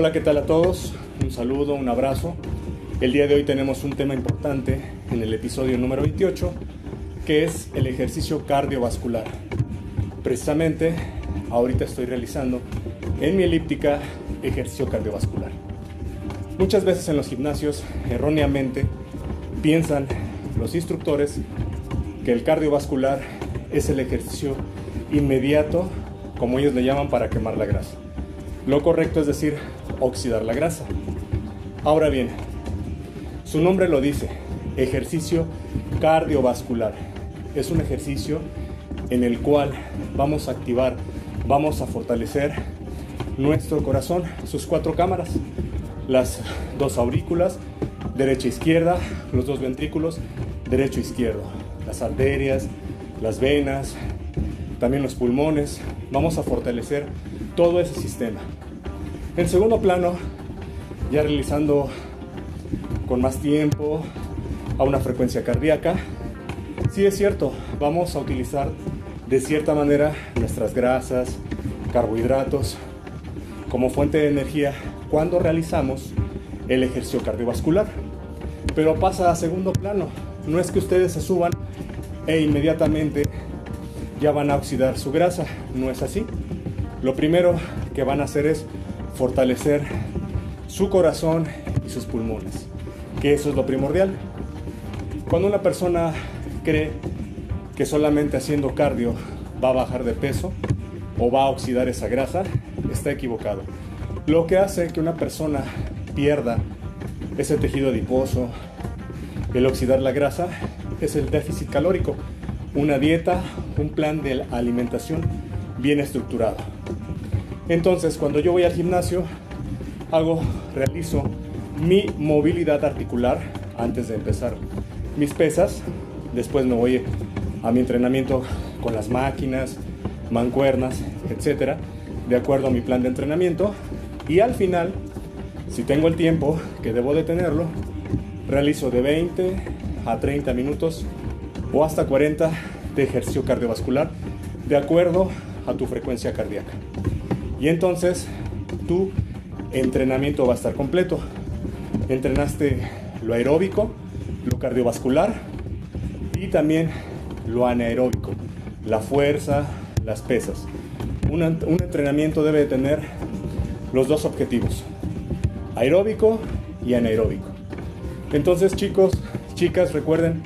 Hola, ¿qué tal a todos? Un saludo, un abrazo. El día de hoy tenemos un tema importante en el episodio número 28, que es el ejercicio cardiovascular. Precisamente, ahorita estoy realizando en mi elíptica ejercicio cardiovascular. Muchas veces en los gimnasios, erróneamente, piensan los instructores que el cardiovascular es el ejercicio inmediato, como ellos le llaman, para quemar la grasa. Lo correcto es decir, oxidar la grasa. Ahora bien, su nombre lo dice, ejercicio cardiovascular. Es un ejercicio en el cual vamos a activar, vamos a fortalecer nuestro corazón, sus cuatro cámaras, las dos aurículas, derecha e izquierda, los dos ventrículos, derecho e izquierdo, las arterias, las venas, también los pulmones. Vamos a fortalecer todo ese sistema. En segundo plano, ya realizando con más tiempo a una frecuencia cardíaca, sí es cierto, vamos a utilizar de cierta manera nuestras grasas, carbohidratos como fuente de energía cuando realizamos el ejercicio cardiovascular. Pero pasa a segundo plano. No es que ustedes se suban e inmediatamente ya van a oxidar su grasa. No es así. Lo primero que van a hacer es fortalecer su corazón y sus pulmones, que eso es lo primordial. Cuando una persona cree que solamente haciendo cardio va a bajar de peso o va a oxidar esa grasa, está equivocado. Lo que hace que una persona pierda ese tejido adiposo, el oxidar la grasa, es el déficit calórico, una dieta, un plan de alimentación bien estructurado. Entonces, cuando yo voy al gimnasio, hago, realizo mi movilidad articular antes de empezar mis pesas. Después me voy a mi entrenamiento con las máquinas, mancuernas, etcétera, de acuerdo a mi plan de entrenamiento. Y al final si tengo el tiempo, que debo de tenerlo, realizo de 20 a 30 minutos o hasta 40 de ejercicio cardiovascular de acuerdo a tu frecuencia cardíaca. Y entonces tu entrenamiento va a estar completo. Entrenaste lo aeróbico, lo cardiovascular y también lo anaeróbico, la fuerza, las pesas. Un, entrenamiento debe de tener los dos objetivos, aeróbico y anaeróbico. Entonces chicos, chicas, recuerden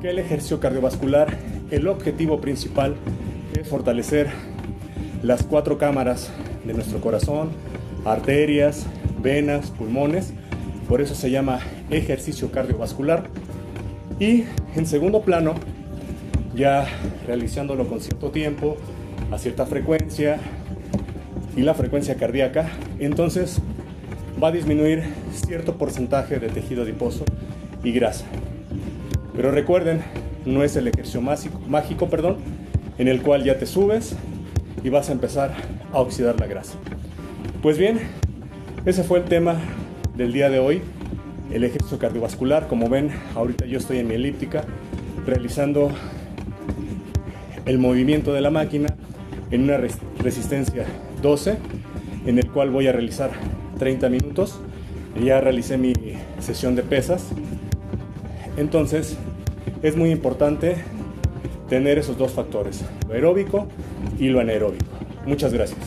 que el ejercicio cardiovascular, el objetivo principal es fortalecer las cuatro cámaras de nuestro corazón, arterias, venas, pulmones. Por eso se llama ejercicio cardiovascular. Y en segundo plano, ya realizándolo con cierto tiempo, a cierta frecuencia y la frecuencia cardíaca, entonces va a disminuir cierto porcentaje de tejido adiposo y grasa. Pero recuerden, no es el ejercicio mágico, perdón, en el cual ya te subes y vas a empezar a oxidar la grasa. Pues bien, ese fue el tema del día de hoy, el ejercicio cardiovascular. Como ven, ahorita yo estoy en mi elíptica realizando el movimiento de la máquina en una resistencia 12, en el cual voy a realizar 30 minutos. Ya realicé mi sesión de pesas. Entonces, es muy importante tener esos dos factores, lo aeróbico y lo anaeróbico. Muchas gracias.